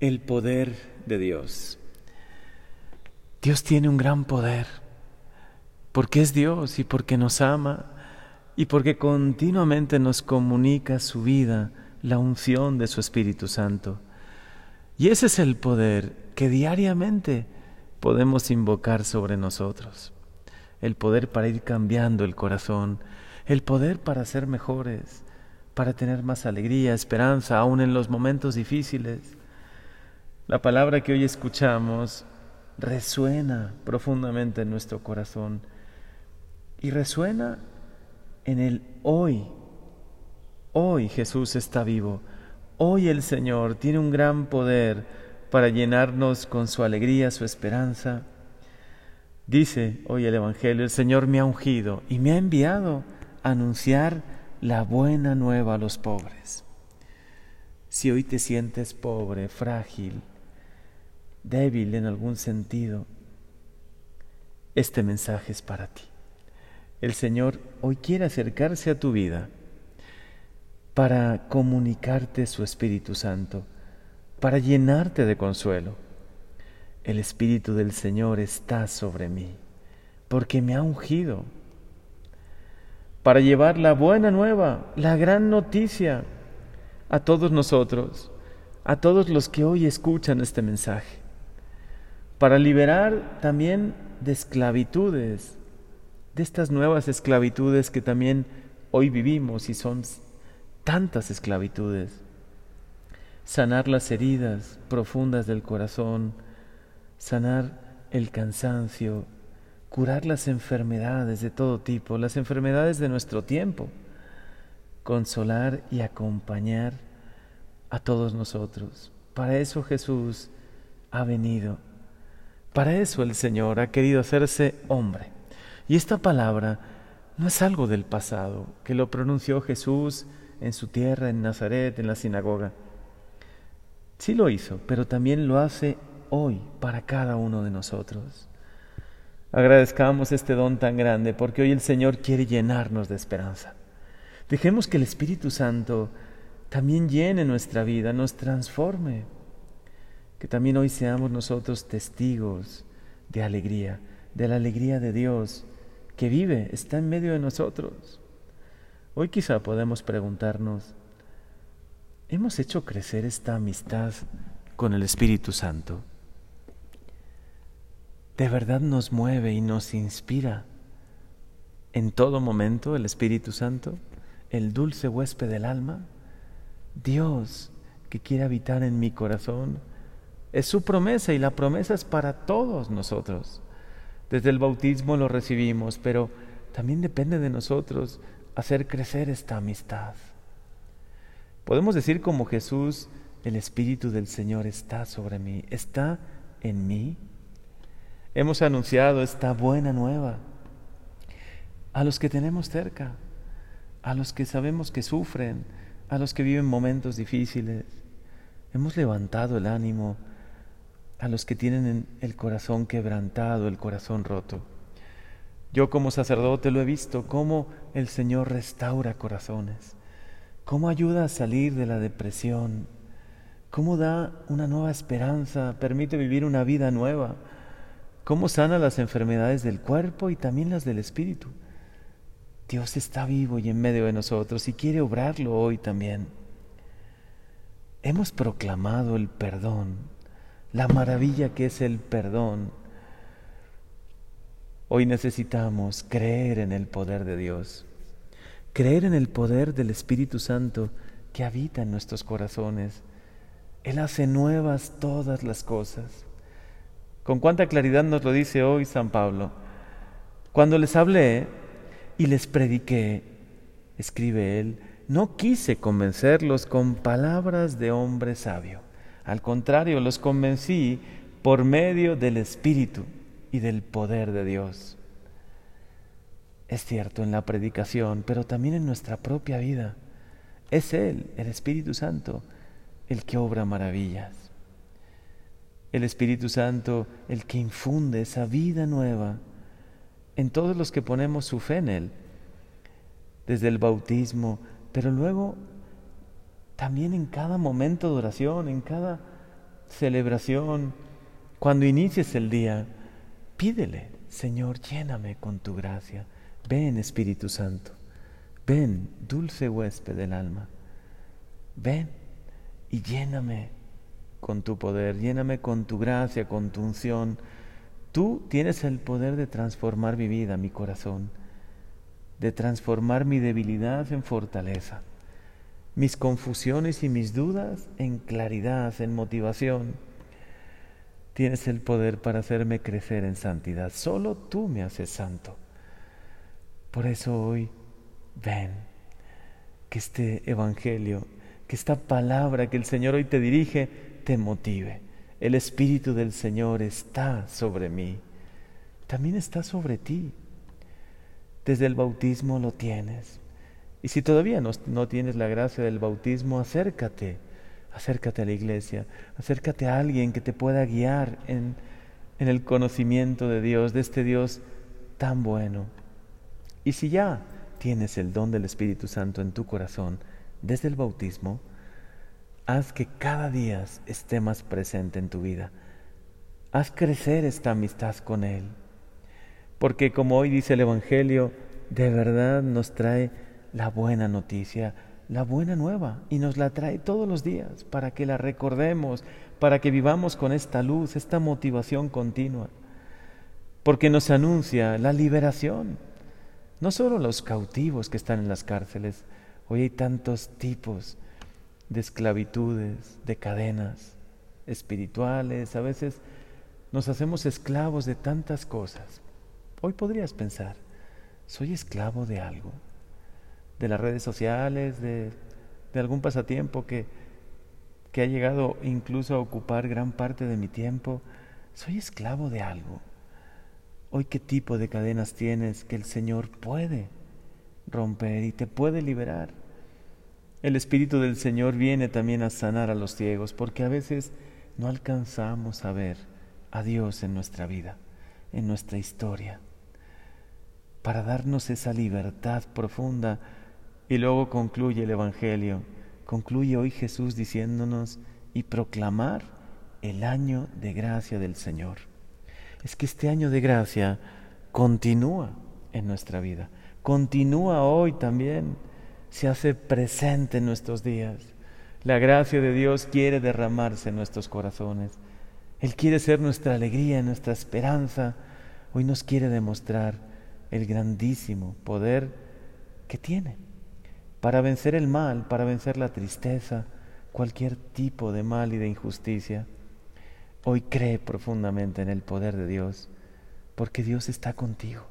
el poder de Dios. Dios tiene un gran poder, porque es Dios y porque nos ama y porque continuamente nos comunica su vida, la unción de su Espíritu Santo. Y ese es el poder que diariamente podemos invocar sobre nosotros. El poder para ir cambiando el corazón, el poder para ser mejores, para tener más alegría, esperanza, aún en los momentos difíciles. La palabra que hoy escuchamos resuena profundamente en nuestro corazón y resuena en el hoy. Hoy Jesús está vivo. Hoy el Señor tiene un gran poder para llenarnos con su alegría, su esperanza. Dice hoy el Evangelio, el Señor me ha ungido y me ha enviado a anunciar la buena nueva a los pobres. Si hoy te sientes pobre, frágil, débil en algún sentido, este mensaje es para ti. El Señor hoy quiere acercarse a tu vida para comunicarte su Espíritu Santo, para llenarte de consuelo. El Espíritu del Señor está sobre mí, porque me ha ungido para llevar la buena nueva, la gran noticia a todos nosotros, a todos los que hoy escuchan este mensaje, para liberar también de esclavitudes, de estas nuevas esclavitudes que también hoy vivimos y son tantas esclavitudes, sanar las heridas profundas del corazón, sanar el cansancio, curar las enfermedades de todo tipo, las enfermedades de nuestro tiempo, consolar y acompañar a todos nosotros. Para eso Jesús ha venido. Para eso el Señor ha querido hacerse hombre. Y esta palabra no es algo del pasado, que lo pronunció Jesús en su tierra, en Nazaret, en la sinagoga. Sí lo hizo, pero también lo hace hoy para cada uno de nosotros. Agradezcamos este don tan grande porque hoy el Señor quiere llenarnos de esperanza. Dejemos que el Espíritu Santo también llene nuestra vida, nos transforme. Que también hoy seamos nosotros testigos de alegría, de la alegría de Dios que vive, está en medio de nosotros. Hoy quizá podemos preguntarnos, ¿hemos hecho crecer esta amistad con el Espíritu Santo? ¿De verdad nos mueve y nos inspira en todo momento el Espíritu Santo, el dulce huésped del alma? Dios que quiere habitar en mi corazón, es su promesa y la promesa es para todos nosotros. Desde el bautismo lo recibimos, pero también depende de nosotros hacer crecer esta amistad. Podemos decir como Jesús, el Espíritu del Señor está sobre mí, está en mí. Hemos anunciado esta buena nueva a los que tenemos cerca, a los que sabemos que sufren, a los que viven momentos difíciles. Hemos levantado el ánimo a los que tienen el corazón quebrantado, el corazón roto. Yo como sacerdote lo he visto, cómo el Señor restaura corazones, cómo ayuda a salir de la depresión, cómo da una nueva esperanza, permite vivir una vida nueva, cómo sana las enfermedades del cuerpo y también las del espíritu. Dios está vivo y en medio de nosotros y quiere obrarlo hoy también. Hemos proclamado el perdón la maravilla que es el perdón. Hoy necesitamos creer en el poder de Dios, creer en el poder del Espíritu Santo que habita en nuestros corazones. Él hace nuevas todas las cosas. Con cuánta claridad nos lo dice hoy San Pablo. Cuando les hablé y les prediqué, escribe él, no quise convencerlos con palabras de hombre sabio al contrario, los convencí por medio del Espíritu y del poder de Dios. Es cierto en la predicación, pero también en nuestra propia vida. Es Él, el Espíritu Santo, el que obra maravillas. El Espíritu Santo, el que infunde esa vida nueva en todos los que ponemos su fe en Él, desde el bautismo, pero luego también en cada momento de oración, en cada celebración, cuando inicies el día, pídele, Señor, lléname con tu gracia. Ven, Espíritu Santo. Ven, dulce huésped del alma. Ven y lléname con tu poder, lléname con tu gracia, con tu unción. Tú tienes el poder de transformar mi vida, mi corazón, de transformar mi debilidad en fortaleza, mis confusiones y mis dudas en claridad, en motivación. Tienes el poder para hacerme crecer en santidad. Solo tú me haces santo. Por eso hoy, ven, que este Evangelio, que esta palabra que el Señor hoy te dirige, te motive. El Espíritu del Señor está sobre mí. También está sobre ti. Desde el bautismo lo tienes. Y si todavía no, no, tienes la gracia del bautismo, acércate, acércate a la iglesia, acércate a alguien que te pueda guiar en, en el conocimiento de Dios, de este Dios tan bueno. Y si ya tienes el don del Espíritu Santo en tu corazón desde el bautismo, haz que cada día esté más presente en tu vida. Haz crecer esta amistad con Él. Porque como hoy dice el Evangelio, de verdad nos trae la buena noticia, la buena nueva, y nos la trae todos los días para que la recordemos, para que vivamos con esta luz, esta motivación continua. Porque nos anuncia la liberación no solo los cautivos que están en las cárceles, hoy hay tantos tipos de esclavitudes, de cadenas espirituales, a veces nos hacemos esclavos de tantas cosas. Hoy podrías pensar, soy esclavo de algo, de las redes sociales, de, de algún pasatiempo que, que ha llegado incluso a ocupar gran parte de mi tiempo, soy esclavo de algo. Hoy qué tipo de cadenas tienes que el Señor puede romper y te puede liberar. El Espíritu del Señor viene también a sanar a los ciegos porque a veces no alcanzamos a ver a Dios en nuestra vida, en nuestra historia, para darnos esa libertad profunda. Y luego concluye el Evangelio, concluye hoy Jesús diciéndonos y proclamar el año de gracia del Señor es que este año de gracia continúa en nuestra vida, continúa hoy también, se hace presente en nuestros días. La gracia de Dios quiere derramarse en nuestros corazones. Él quiere ser nuestra alegría, nuestra esperanza. Hoy nos quiere demostrar el grandísimo poder que tiene para vencer el mal, para vencer la tristeza, cualquier tipo de mal y de injusticia. Hoy cree profundamente en el poder de Dios, porque Dios está contigo.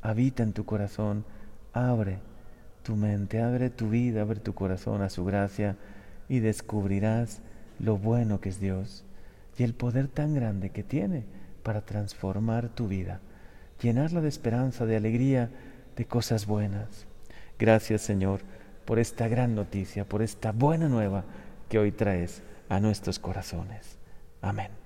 Habita en tu corazón, abre tu mente, abre tu vida, abre tu corazón a su gracia y descubrirás lo bueno que es Dios y el poder tan grande que tiene para transformar tu vida, llenarla de esperanza, de alegría, de cosas buenas. Gracias Señor por esta gran noticia, por esta buena nueva que hoy traes a nuestros corazones. Amén.